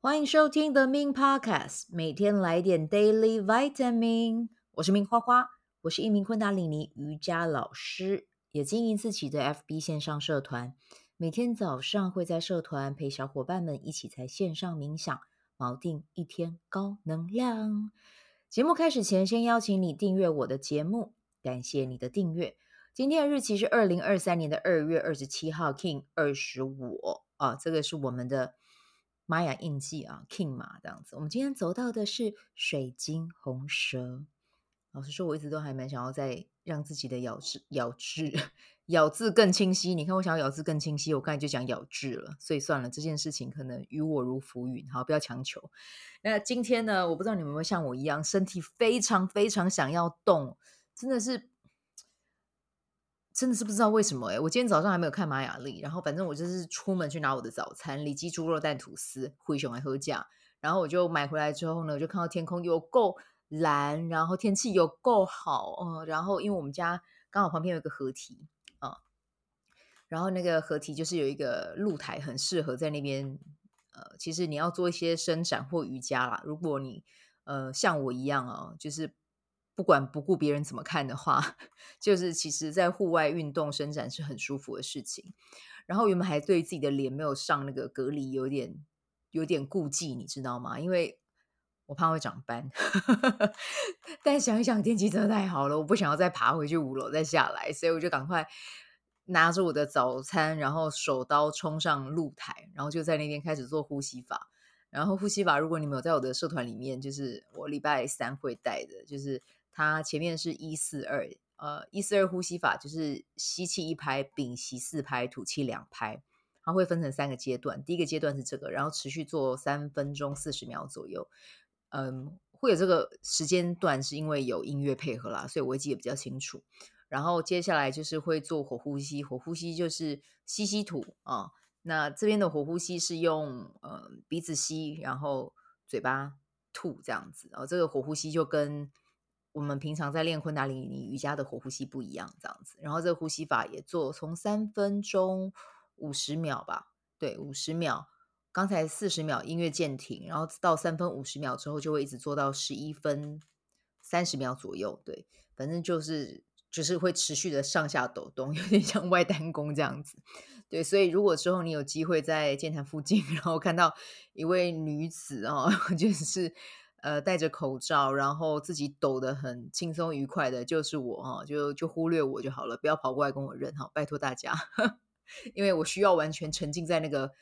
欢迎收听 The Min Podcast，每天来点 Daily Vitamin。我是明花花，我是一名昆达里尼瑜伽老师，也经营自己的 FB 线上社团。每天早上会在社团陪小伙伴们一起在线上冥想，锚定一天高能量。节目开始前，先邀请你订阅我的节目，感谢你的订阅。今天的日期是二零二三年的二月二十七号，King 二十五啊，这个是我们的。玛雅印记啊，King 嘛，这样子。我们今天走到的是水晶红蛇。老实说，我一直都还蛮想要再让自己的咬字、咬字、咬字更清晰。你看，我想要咬字更清晰，我刚才就讲咬字了。所以算了，这件事情可能与我如浮云。好，不要强求。那今天呢，我不知道你们有没有像我一样，身体非常非常想要动，真的是。真的是不知道为什么诶，我今天早上还没有看玛雅丽，然后反正我就是出门去拿我的早餐，里脊猪肉蛋吐司，灰熊还喝价，然后我就买回来之后呢，我就看到天空有够蓝，然后天气有够好，嗯，然后因为我们家刚好旁边有一个河堤啊，然后那个河堤就是有一个露台，很适合在那边，呃，其实你要做一些伸展或瑜伽啦，如果你呃像我一样啊，就是。不管不顾别人怎么看的话，就是其实，在户外运动伸展是很舒服的事情。然后原本还对自己的脸没有上那个隔离有点有点顾忌，你知道吗？因为我怕会长斑。但想一想，天气真的太好了，我不想要再爬回去五楼再下来，所以我就赶快拿着我的早餐，然后手刀冲上露台，然后就在那边开始做呼吸法。然后呼吸法，如果你没有在我的社团里面，就是我礼拜三会带的，就是。它前面是一四二，呃，一四二呼吸法就是吸气一拍，屏息四拍，吐气两拍。它会分成三个阶段，第一个阶段是这个，然后持续做三分钟四十秒左右。嗯，会有这个时间段是因为有音乐配合啦，所以我记得比较清楚。然后接下来就是会做火呼吸，火呼吸就是吸吸吐啊。那这边的火呼吸是用呃鼻子吸，然后嘴巴吐这样子。然后这个火呼吸就跟我们平常在练昆达里尼瑜伽的火呼吸不一样，这样子。然后这个呼吸法也做从三分钟五十秒吧，对，五十秒。刚才四十秒音乐渐停，然后到三分五十秒之后就会一直做到十一分三十秒左右。对，反正就是就是会持续的上下抖动，有点像外丹弓这样子。对，所以如果之后你有机会在剑潭附近，然后看到一位女子哦，就是。呃，戴着口罩，然后自己抖得很轻松愉快的，就是我哈，就就忽略我就好了，不要跑过来跟我认哈，拜托大家，因为我需要完全沉浸在那个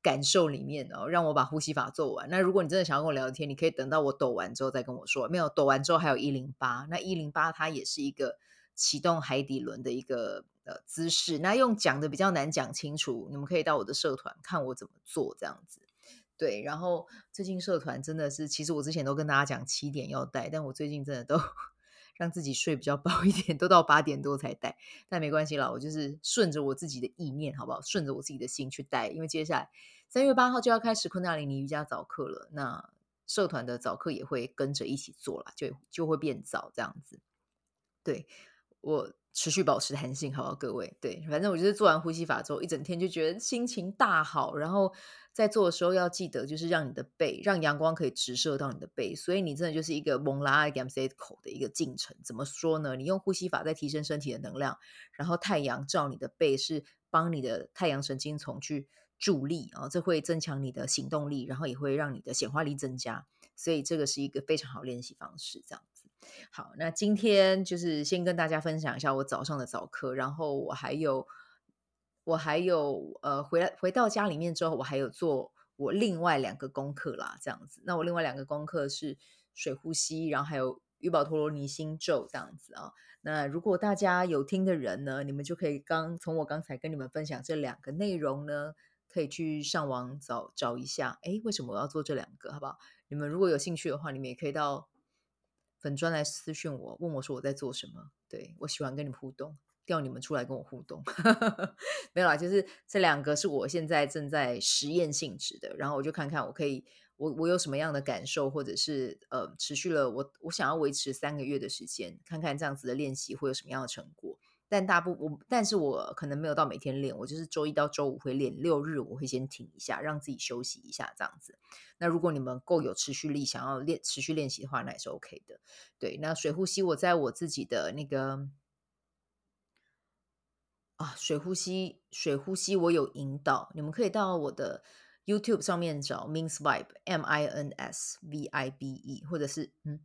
感受里面哦，让我把呼吸法做完。那如果你真的想要跟我聊天，你可以等到我抖完之后再跟我说。没有抖完之后还有一零八，那一零八它也是一个启动海底轮的一个呃姿势。那用讲的比较难讲清楚，你们可以到我的社团看我怎么做这样子。对，然后最近社团真的是，其实我之前都跟大家讲七点要带，但我最近真的都 让自己睡比较饱一点，都到八点多才带。但没关系啦，我就是顺着我自己的意念，好不好？顺着我自己的心去带，因为接下来三月八号就要开始昆达里尼瑜伽早课了，那社团的早课也会跟着一起做了，就就会变早这样子。对，我。持续保持弹性，好不好，各位？对，反正我就是做完呼吸法之后，一整天就觉得心情大好。然后在做的时候要记得，就是让你的背，让阳光可以直射到你的背。所以你真的就是一个蒙拉阿甘塞口的一个进程。怎么说呢？你用呼吸法在提升身体的能量，然后太阳照你的背，是帮你的太阳神经丛去助力啊，这会增强你的行动力，然后也会让你的显化力增加。所以这个是一个非常好练习方式，这样。好，那今天就是先跟大家分享一下我早上的早课，然后我还有我还有呃回来回到家里面之后，我还有做我另外两个功课啦，这样子。那我另外两个功课是水呼吸，然后还有玉宝陀罗尼心咒这样子啊。那如果大家有听的人呢，你们就可以刚从我刚才跟你们分享这两个内容呢，可以去上网找找一下，哎，为什么我要做这两个，好不好？你们如果有兴趣的话，你们也可以到。粉专来私讯我，问我说我在做什么。对，我喜欢跟你们互动，调你们出来跟我互动。没有啦，就是这两个是我现在正在实验性质的，然后我就看看我可以，我我有什么样的感受，或者是呃持续了我我想要维持三个月的时间，看看这样子的练习会有什么样的成果。但大部我，但是我可能没有到每天练，我就是周一到周五会练，六日我会先停一下，让自己休息一下这样子。那如果你们够有持续力，想要练持续练习的话，那也是 OK 的。对，那水呼吸，我在我自己的那个啊，水呼吸，水呼吸，我有引导，你们可以到我的。YouTube 上面找 Min's Vibe M I N S V I B E，或者是嗯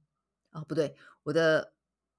哦不对，我的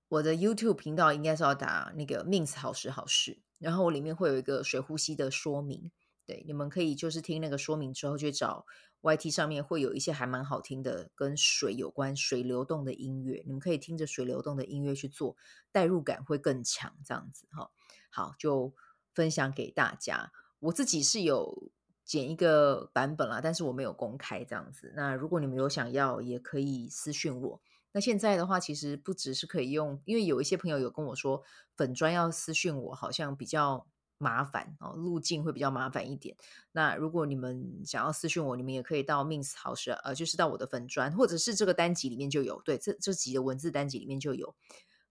我的 YouTube 频道应该是要打那个 Min's 好时好事，然后我里面会有一个水呼吸的说明，对，你们可以就是听那个说明之后去找 YT 上面会有一些还蛮好听的跟水有关水流动的音乐，你们可以听着水流动的音乐去做，代入感会更强，这样子哈。好，就分享给大家，我自己是有。剪一个版本啦，但是我没有公开这样子。那如果你们有想要，也可以私讯我。那现在的话，其实不只是可以用，因为有一些朋友有跟我说，粉砖要私讯我，好像比较麻烦哦，路径会比较麻烦一点。那如果你们想要私讯我，你们也可以到 Min's 好时，呃，就是到我的粉砖，或者是这个单集里面就有，对，这这集的文字单集里面就有，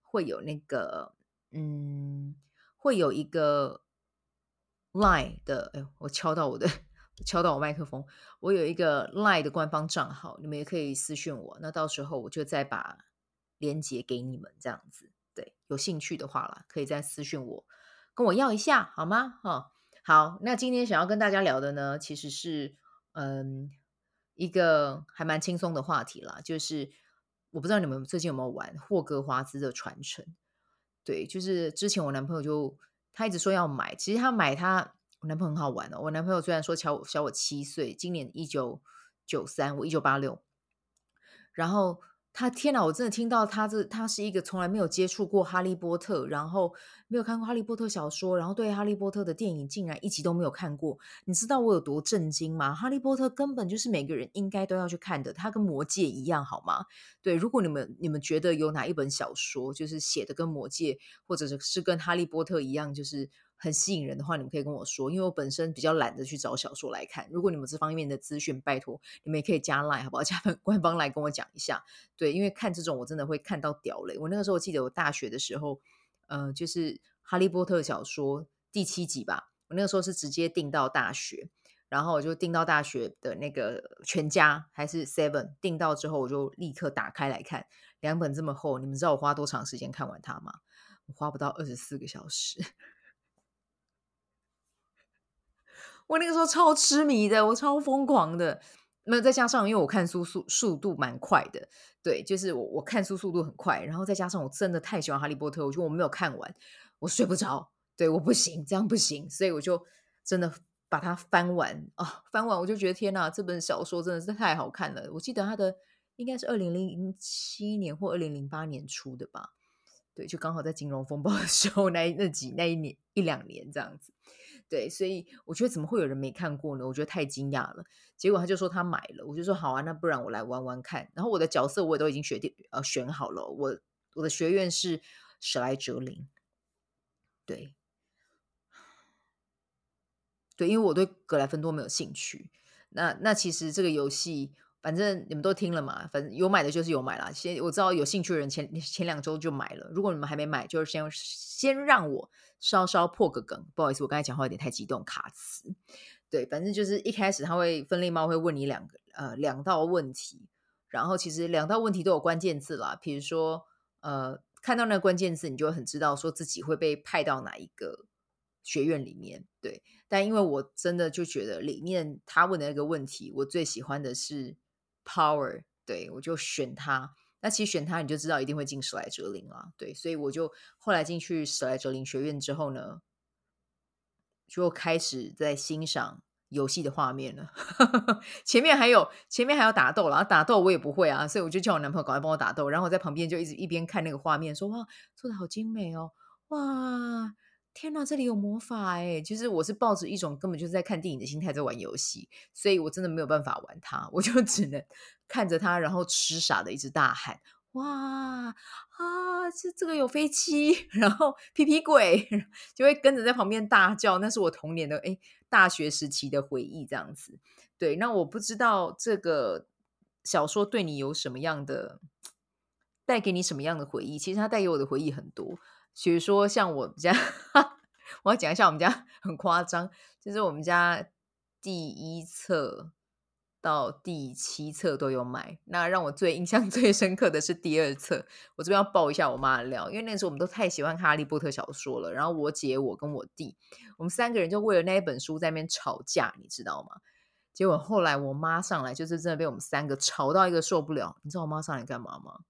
会有那个，嗯，会有一个 Line 的，哎，我敲到我的。敲到我麦克风，我有一个 Line 的官方账号，你们也可以私讯我。那到时候我就再把链接给你们，这样子。对，有兴趣的话啦，可以再私讯我，跟我要一下好吗？哈，好。那今天想要跟大家聊的呢，其实是嗯一个还蛮轻松的话题啦，就是我不知道你们最近有没有玩霍格华兹的传承？对，就是之前我男朋友就他一直说要买，其实他买他。我男朋友很好玩哦。我男朋友虽然说小我小我七岁，今年一九九三，我一九八六。然后他天哪，我真的听到他这他是一个从来没有接触过哈利波特，然后没有看过哈利波特小说，然后对哈利波特的电影竟然一集都没有看过。你知道我有多震惊吗？哈利波特根本就是每个人应该都要去看的，他跟魔戒一样好吗？对，如果你们你们觉得有哪一本小说就是写的跟魔戒，或者是是跟哈利波特一样，就是。很吸引人的话，你们可以跟我说，因为我本身比较懒得去找小说来看。如果你们这方面的资讯，拜托你们也可以加 line 好不好？加官方来跟我讲一下。对，因为看这种我真的会看到屌嘞。我那个时候记得我大学的时候，呃，就是《哈利波特》小说第七集吧。我那个时候是直接订到大学，然后我就订到大学的那个全家还是 Seven 订到之后，我就立刻打开来看。两本这么厚，你们知道我花多长时间看完它吗？我花不到二十四个小时。我那个时候超痴迷的，我超疯狂的。那再加上，因为我看书速速度蛮快的，对，就是我我看书速度很快。然后再加上我真的太喜欢哈利波特，我觉得我没有看完，我睡不着。对，我不行，这样不行，所以我就真的把它翻完啊、哦！翻完我就觉得天哪，这本小说真的是太好看了。我记得它的应该是二零零七年或二零零八年出的吧？对，就刚好在金融风暴的时候 那那几那一年一两年这样子。对，所以我觉得怎么会有人没看过呢？我觉得太惊讶了。结果他就说他买了，我就说好啊，那不然我来玩玩看。然后我的角色我也都已经选定呃选好了，我我的学院是史莱哲林。对，对，因为我对格莱芬多没有兴趣。那那其实这个游戏。反正你们都听了嘛，反正有买的就是有买啦。先我知道有兴趣的人前前两周就买了。如果你们还没买，就是先先让我稍稍破个梗。不好意思，我刚才讲话有点太激动，卡词。对，反正就是一开始他会分类猫会问你两个呃两道问题，然后其实两道问题都有关键字啦。比如说呃看到那个关键字，你就很知道说自己会被派到哪一个学院里面。对，但因为我真的就觉得里面他问的那个问题，我最喜欢的是。Power，对，我就选他。那其实选他，你就知道一定会进史莱哲林了。对，所以我就后来进去史莱哲林学院之后呢，就开始在欣赏游戏的画面了。前面还有前面还有打斗，然后打斗我也不会啊，所以我就叫我男朋友赶快帮我打斗，然后我在旁边就一直一边看那个画面，说哇，做的好精美哦，哇。天哪，这里有魔法哎！其实我是抱着一种根本就是在看电影的心态在玩游戏，所以我真的没有办法玩它，我就只能 看着它，然后痴傻的一直大喊：“哇啊！这这个有飞机，然后皮皮鬼，就会跟着在旁边大叫。”那是我童年的哎，大学时期的回忆，这样子。对，那我不知道这个小说对你有什么样的带给你什么样的回忆？其实它带给我的回忆很多。比如说像我们家，我要讲一下我们家很夸张，就是我们家第一册到第七册都有买。那让我最印象 最深刻的是第二册，我这边要爆一下我妈的料，因为那时候我们都太喜欢哈利波特小说了。然后我姐、我跟我弟，我们三个人就为了那一本书在那边吵架，你知道吗？结果后来我妈上来，就是真的被我们三个吵到一个受不了。你知道我妈上来干嘛吗？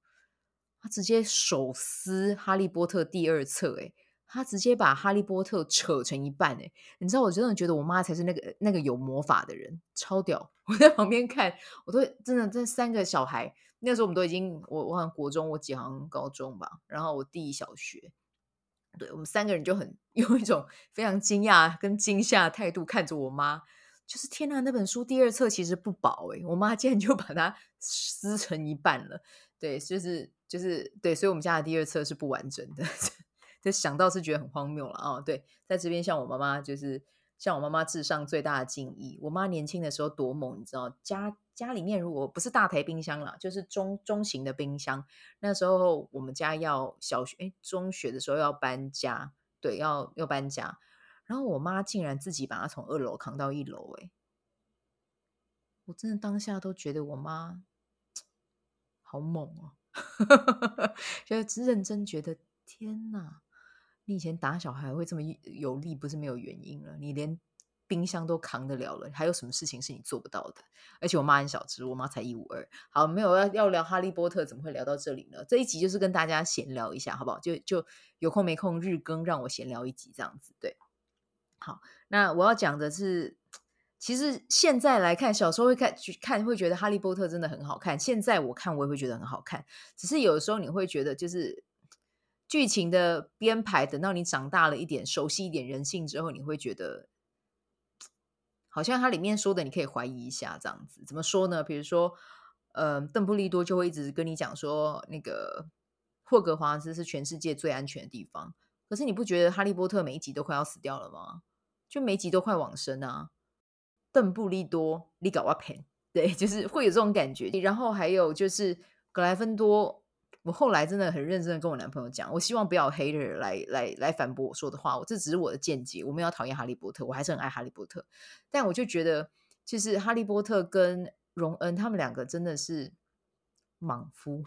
他直接手撕《哈利波特》第二册，诶，他直接把《哈利波特》扯成一半，诶，你知道我真的觉得我妈才是那个那个有魔法的人，超屌！我在旁边看，我都真的这三个小孩，那时候我们都已经，我我好像国中，我姐好像高中吧，然后我弟小学，对，我们三个人就很 用一种非常惊讶跟惊吓的态度看着我妈。就是天呐，那本书第二册其实不薄诶，我妈竟然就把它撕成一半了。对，就是就是对，所以我们家的第二册是不完整的。就想到是觉得很荒谬了啊、哦。对，在这边向我妈妈就是向我妈妈致上最大的敬意。我妈年轻的时候多猛，你知道，家家里面如果不是大台冰箱啦，就是中中型的冰箱。那时候我们家要小学哎中学的时候要搬家，对，要要搬家。然后我妈竟然自己把它从二楼扛到一楼，哎，我真的当下都觉得我妈 好猛哦，就认真觉得天哪，你以前打小孩会这么有力，不是没有原因了。你连冰箱都扛得了了，还有什么事情是你做不到的？而且我妈很小只，我妈才一五二。好，没有要要聊哈利波特，怎么会聊到这里呢？这一集就是跟大家闲聊一下，好不好？就就有空没空日更，让我闲聊一集这样子，对。好，那我要讲的是，其实现在来看，小时候会看去看，会觉得《哈利波特》真的很好看。现在我看，我也会觉得很好看。只是有的时候你会觉得，就是剧情的编排，等到你长大了一点，熟悉一点人性之后，你会觉得，好像它里面说的，你可以怀疑一下这样子。怎么说呢？比如说，呃，邓布利多就会一直跟你讲说，那个霍格华兹是全世界最安全的地方。可是你不觉得哈利波特每一集都快要死掉了吗？就每一集都快往生啊！邓布利多，你搞我骗？对，就是会有这种感觉。然后还有就是格莱芬多，我后来真的很认真的跟我男朋友讲，我希望不要有 hater 来来来反驳我说的话。我这只是我的见解，我没有讨厌哈利波特，我还是很爱哈利波特。但我就觉得，就是哈利波特跟荣恩他们两个真的是莽夫。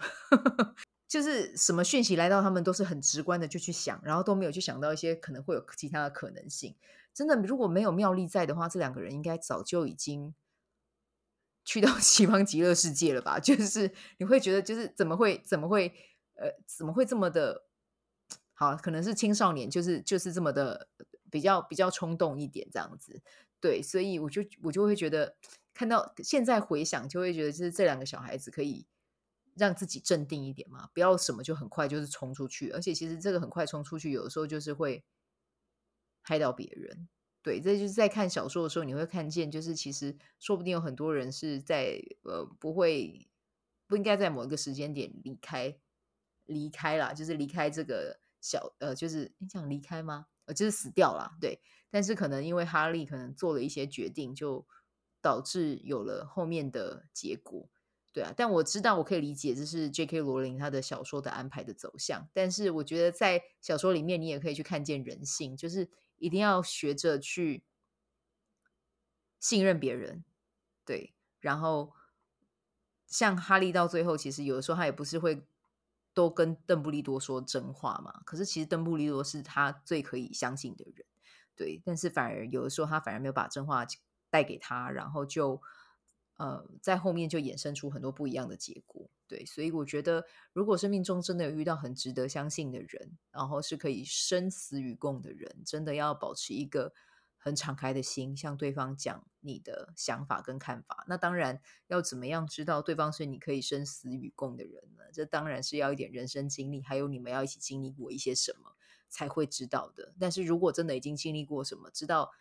就是什么讯息来到他们都是很直观的就去想，然后都没有去想到一些可能会有其他的可能性。真的，如果没有妙丽在的话，这两个人应该早就已经去到 西方极乐世界了吧？就是你会觉得，就是怎么会怎么会呃怎么会这么的好？可能是青少年，就是就是这么的比较比较冲动一点这样子。对，所以我就我就会觉得，看到现在回想，就会觉得就是这两个小孩子可以。让自己镇定一点嘛，不要什么就很快就是冲出去，而且其实这个很快冲出去，有的时候就是会害到别人。对，这就是在看小说的时候，你会看见，就是其实说不定有很多人是在呃不会不应该在某一个时间点离开离开啦，就是离开这个小呃，就是你想离开吗？呃，就是死掉啦。对，但是可能因为哈利可能做了一些决定，就导致有了后面的结果。对啊，但我知道我可以理解这是 J.K. 罗琳他的小说的安排的走向，但是我觉得在小说里面你也可以去看见人性，就是一定要学着去信任别人，对，然后像哈利到最后，其实有的时候他也不是会都跟邓布利多说真话嘛，可是其实邓布利多是他最可以相信的人，对，但是反而有的时候他反而没有把真话带给他，然后就。呃，在后面就衍生出很多不一样的结果，对，所以我觉得，如果生命中真的有遇到很值得相信的人，然后是可以生死与共的人，真的要保持一个很敞开的心，向对方讲你的想法跟看法。那当然，要怎么样知道对方是你可以生死与共的人呢？这当然是要一点人生经历，还有你们要一起经历过一些什么才会知道的。但是如果真的已经经历过什么，知道。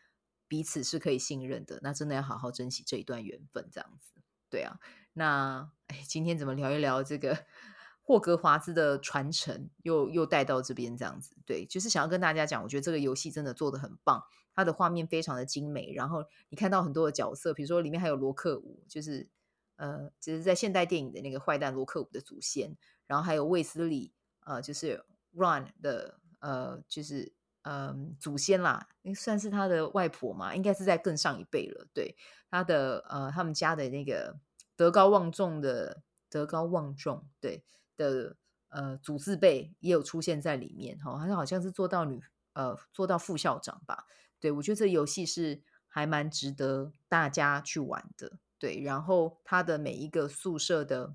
彼此是可以信任的，那真的要好好珍惜这一段缘分，这样子，对啊。那哎，今天怎么聊一聊这个 霍格华兹的传承，又又带到这边这样子，对，就是想要跟大家讲，我觉得这个游戏真的做得很棒，它的画面非常的精美，然后你看到很多的角色，比如说里面还有罗克伍，就是呃，就是在现代电影的那个坏蛋罗克伍的祖先，然后还有卫斯理，呃，就是 Ron 的呃，就是嗯祖先啦，算是他的外婆嘛，应该是在更上一辈了。对，他的呃他们家的那个德高望重的德高望重，对的呃祖字辈也有出现在里面哈，他、好像是做到女呃做到副校长吧。对，我觉得这游戏是还蛮值得大家去玩的。对，然后他的每一个宿舍的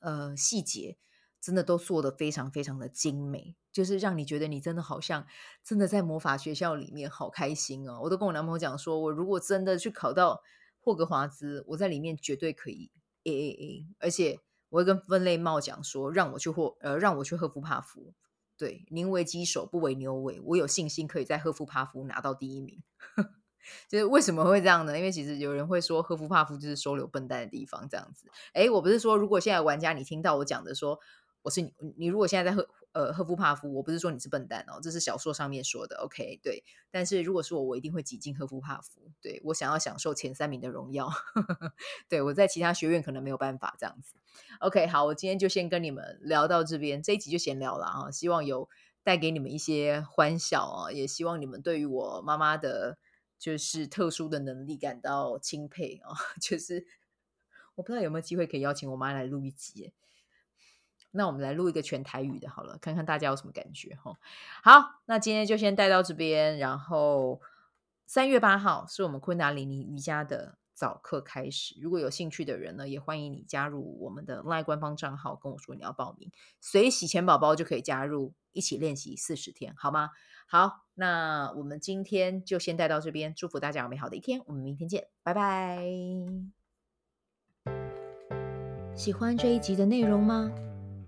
呃细节，真的都做得非常非常的精美，就是让你觉得你真的好像真的在魔法学校里面，好开心哦！我都跟我男朋友讲说，我如果真的去考到霍格华兹，我在里面绝对可以 A A A，而且我会跟分类帽讲说，让我去霍呃让我去赫夫帕夫。对，宁为鸡首不为牛尾，我有信心可以在赫夫帕夫拿到第一名。就是为什么会这样呢？因为其实有人会说赫夫帕夫就是收留笨蛋的地方，这样子。诶，我不是说如果现在玩家你听到我讲的说我是你，你如果现在在赫呃赫夫帕夫，我不是说你是笨蛋哦，这是小说上面说的。OK，对。但是如果是我，我一定会挤进赫夫帕夫。对，我想要享受前三名的荣耀。对，我在其他学院可能没有办法这样子。OK，好，我今天就先跟你们聊到这边，这一集就闲聊了啊，希望有带给你们一些欢笑啊，也希望你们对于我妈妈的，就是特殊的能力感到钦佩啊。就是我不知道有没有机会可以邀请我妈来录一集，那我们来录一个全台语的，好了，看看大家有什么感觉哈。好，那今天就先带到这边，然后三月八号是我们昆达里尼瑜伽的。早课开始，如果有兴趣的人呢，也欢迎你加入我们的 LINE 官方账号，跟我说你要报名，随喜钱宝宝就可以加入，一起练习四十天，好吗？好，那我们今天就先带到这边，祝福大家有美好的一天，我们明天见，拜拜。喜欢这一集的内容吗？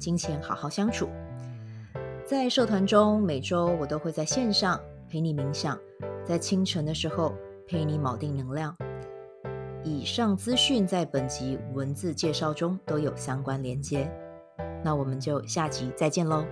金钱好好相处。在社团中，每周我都会在线上陪你冥想，在清晨的时候。陪你锚定能量。以上资讯在本集文字介绍中都有相关连接。那我们就下集再见喽。